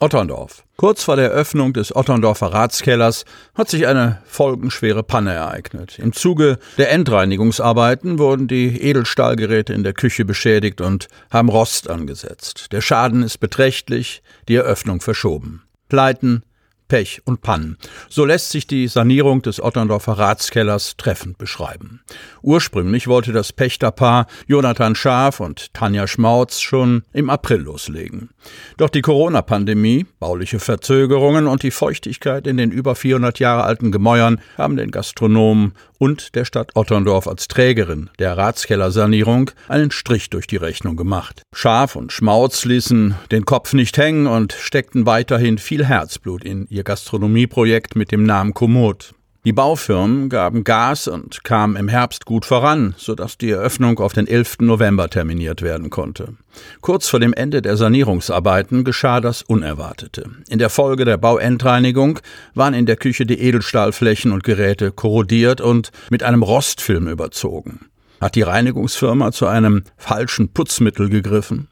Otterndorf. Kurz vor der Öffnung des Otterndorfer Ratskellers hat sich eine folgenschwere Panne ereignet. Im Zuge der Endreinigungsarbeiten wurden die Edelstahlgeräte in der Küche beschädigt und haben Rost angesetzt. Der Schaden ist beträchtlich, die Eröffnung verschoben. Pleiten, Pech und Pannen. So lässt sich die Sanierung des Otterndorfer Ratskellers treffend beschreiben. Ursprünglich wollte das Pächterpaar Jonathan Schaaf und Tanja Schmautz schon im April loslegen. Doch die Corona-Pandemie, bauliche Verzögerungen und die Feuchtigkeit in den über 400 Jahre alten Gemäuern haben den Gastronomen und der Stadt Otterndorf als Trägerin der Ratskellersanierung einen Strich durch die Rechnung gemacht. Schaf und Schmautz ließen den Kopf nicht hängen und steckten weiterhin viel Herzblut in ihr Gastronomieprojekt mit dem Namen Komoot. Die Baufirmen gaben Gas und kamen im Herbst gut voran, sodass die Eröffnung auf den 11. November terminiert werden konnte. Kurz vor dem Ende der Sanierungsarbeiten geschah das Unerwartete. In der Folge der Bauendreinigung waren in der Küche die Edelstahlflächen und Geräte korrodiert und mit einem Rostfilm überzogen. Hat die Reinigungsfirma zu einem falschen Putzmittel gegriffen?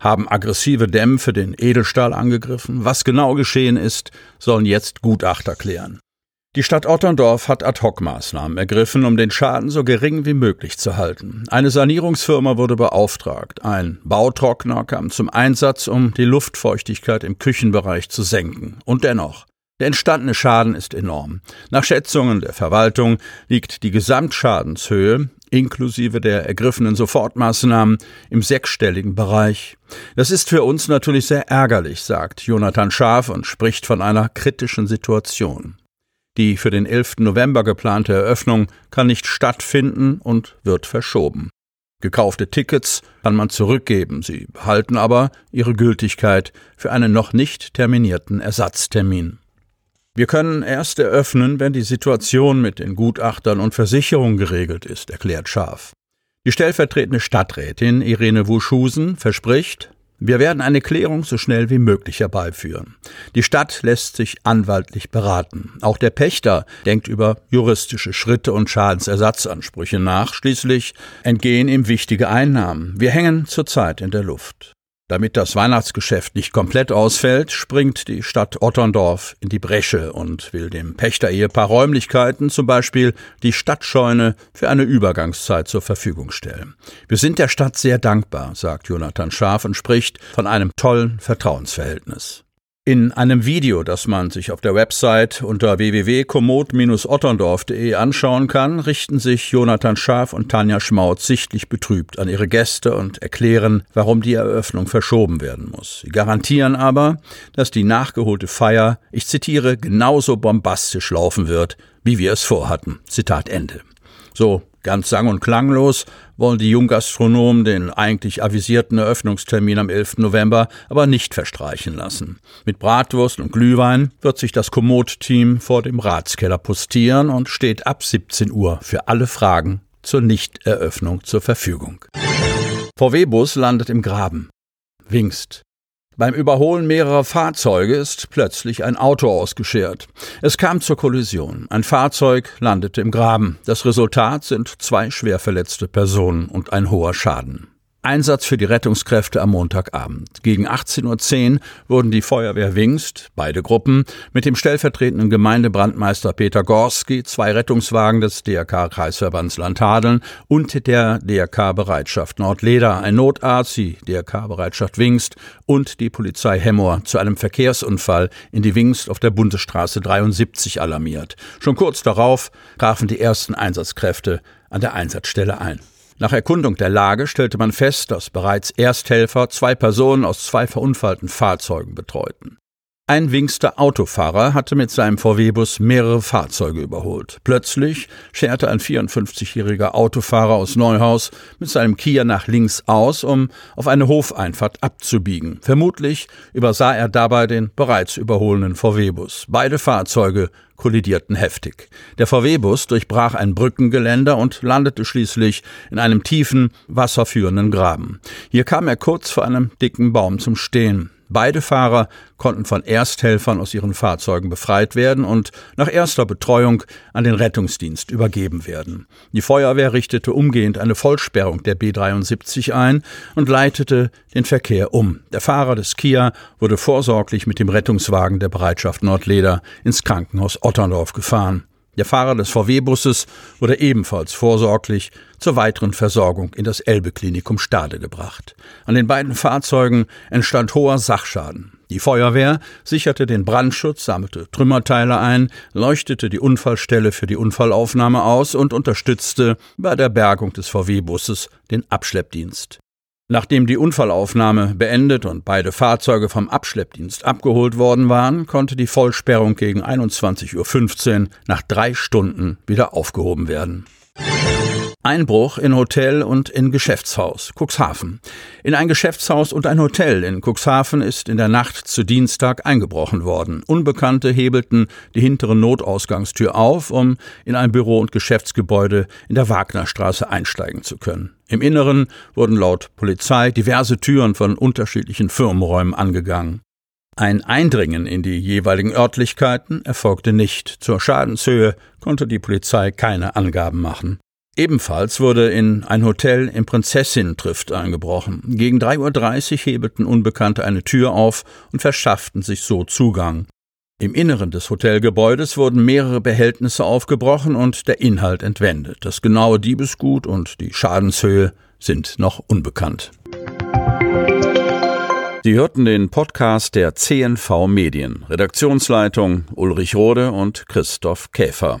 Haben aggressive Dämpfe den Edelstahl angegriffen? Was genau geschehen ist, sollen jetzt Gutachter klären. Die Stadt Otterndorf hat Ad-Hoc-Maßnahmen ergriffen, um den Schaden so gering wie möglich zu halten. Eine Sanierungsfirma wurde beauftragt. Ein Bautrockner kam zum Einsatz, um die Luftfeuchtigkeit im Küchenbereich zu senken. Und dennoch, der entstandene Schaden ist enorm. Nach Schätzungen der Verwaltung liegt die Gesamtschadenshöhe inklusive der ergriffenen Sofortmaßnahmen im sechsstelligen Bereich. Das ist für uns natürlich sehr ärgerlich, sagt Jonathan Schaaf und spricht von einer kritischen Situation. Die für den 11. November geplante Eröffnung kann nicht stattfinden und wird verschoben. Gekaufte Tickets kann man zurückgeben, sie behalten aber ihre Gültigkeit für einen noch nicht terminierten Ersatztermin. Wir können erst eröffnen, wenn die Situation mit den Gutachtern und Versicherungen geregelt ist, erklärt Scharf. Die stellvertretende Stadträtin Irene Wuschusen verspricht, wir werden eine Klärung so schnell wie möglich herbeiführen. Die Stadt lässt sich anwaltlich beraten. Auch der Pächter denkt über juristische Schritte und Schadensersatzansprüche nach. Schließlich entgehen ihm wichtige Einnahmen. Wir hängen zurzeit in der Luft. Damit das Weihnachtsgeschäft nicht komplett ausfällt, springt die Stadt Otterndorf in die Bresche und will dem Pächter-Ehepaar Räumlichkeiten, zum Beispiel die Stadtscheune, für eine Übergangszeit zur Verfügung stellen. Wir sind der Stadt sehr dankbar, sagt Jonathan Schaaf und spricht von einem tollen Vertrauensverhältnis. In einem Video, das man sich auf der Website unter www.komoot-otterndorf.de anschauen kann, richten sich Jonathan Schaaf und Tanja Schmaut sichtlich betrübt an ihre Gäste und erklären, warum die Eröffnung verschoben werden muss. Sie garantieren aber, dass die nachgeholte Feier, ich zitiere, genauso bombastisch laufen wird, wie wir es vorhatten. Zitat Ende. So Ganz sang- und klanglos wollen die Junggastronomen den eigentlich avisierten Eröffnungstermin am 11. November aber nicht verstreichen lassen. Mit Bratwurst und Glühwein wird sich das Komoot-Team vor dem Ratskeller postieren und steht ab 17 Uhr für alle Fragen zur Nichteröffnung zur Verfügung. VW-Bus landet im Graben. Wingst. Beim Überholen mehrerer Fahrzeuge ist plötzlich ein Auto ausgeschert. Es kam zur Kollision. Ein Fahrzeug landete im Graben. Das Resultat sind zwei schwer verletzte Personen und ein hoher Schaden. Einsatz für die Rettungskräfte am Montagabend. Gegen 18.10 Uhr wurden die Feuerwehr Wingst, beide Gruppen, mit dem stellvertretenden Gemeindebrandmeister Peter Gorski, zwei Rettungswagen des DRK-Kreisverbands Landhadeln und der DRK-Bereitschaft Nordleder, ein Notarzt, die DRK-Bereitschaft Wingst und die Polizei Hemmoor zu einem Verkehrsunfall in die Wingst auf der Bundesstraße 73 alarmiert. Schon kurz darauf trafen die ersten Einsatzkräfte an der Einsatzstelle ein. Nach Erkundung der Lage stellte man fest, dass bereits Ersthelfer zwei Personen aus zwei verunfallten Fahrzeugen betreuten. Ein Wingster Autofahrer hatte mit seinem VW-Bus mehrere Fahrzeuge überholt. Plötzlich scherte ein 54-jähriger Autofahrer aus Neuhaus mit seinem Kia nach links aus, um auf eine Hofeinfahrt abzubiegen. Vermutlich übersah er dabei den bereits überholenden VW-Bus. Beide Fahrzeuge kollidierten heftig. Der VW-Bus durchbrach ein Brückengeländer und landete schließlich in einem tiefen, wasserführenden Graben. Hier kam er kurz vor einem dicken Baum zum Stehen. Beide Fahrer konnten von Ersthelfern aus ihren Fahrzeugen befreit werden und nach erster Betreuung an den Rettungsdienst übergeben werden. Die Feuerwehr richtete umgehend eine Vollsperrung der B73 ein und leitete den Verkehr um. Der Fahrer des Kia wurde vorsorglich mit dem Rettungswagen der Bereitschaft Nordleder ins Krankenhaus Otterndorf gefahren. Der Fahrer des VW-Busses wurde ebenfalls vorsorglich zur weiteren Versorgung in das Elbe-Klinikum Stade gebracht. An den beiden Fahrzeugen entstand hoher Sachschaden. Die Feuerwehr sicherte den Brandschutz, sammelte Trümmerteile ein, leuchtete die Unfallstelle für die Unfallaufnahme aus und unterstützte bei der Bergung des VW-Busses den Abschleppdienst. Nachdem die Unfallaufnahme beendet und beide Fahrzeuge vom Abschleppdienst abgeholt worden waren, konnte die Vollsperrung gegen 21.15 Uhr nach drei Stunden wieder aufgehoben werden. Einbruch in Hotel und in Geschäftshaus, Cuxhaven. In ein Geschäftshaus und ein Hotel in Cuxhaven ist in der Nacht zu Dienstag eingebrochen worden. Unbekannte hebelten die hintere Notausgangstür auf, um in ein Büro- und Geschäftsgebäude in der Wagnerstraße einsteigen zu können. Im Inneren wurden laut Polizei diverse Türen von unterschiedlichen Firmenräumen angegangen. Ein Eindringen in die jeweiligen Örtlichkeiten erfolgte nicht. Zur Schadenshöhe konnte die Polizei keine Angaben machen. Ebenfalls wurde in ein Hotel im Prinzessin-Trift eingebrochen. Gegen 3.30 Uhr hebelten Unbekannte eine Tür auf und verschafften sich so Zugang. Im Inneren des Hotelgebäudes wurden mehrere Behältnisse aufgebrochen und der Inhalt entwendet. Das genaue Diebesgut und die Schadenshöhe sind noch unbekannt. Sie hörten den Podcast der CNV Medien. Redaktionsleitung Ulrich Rode und Christoph Käfer.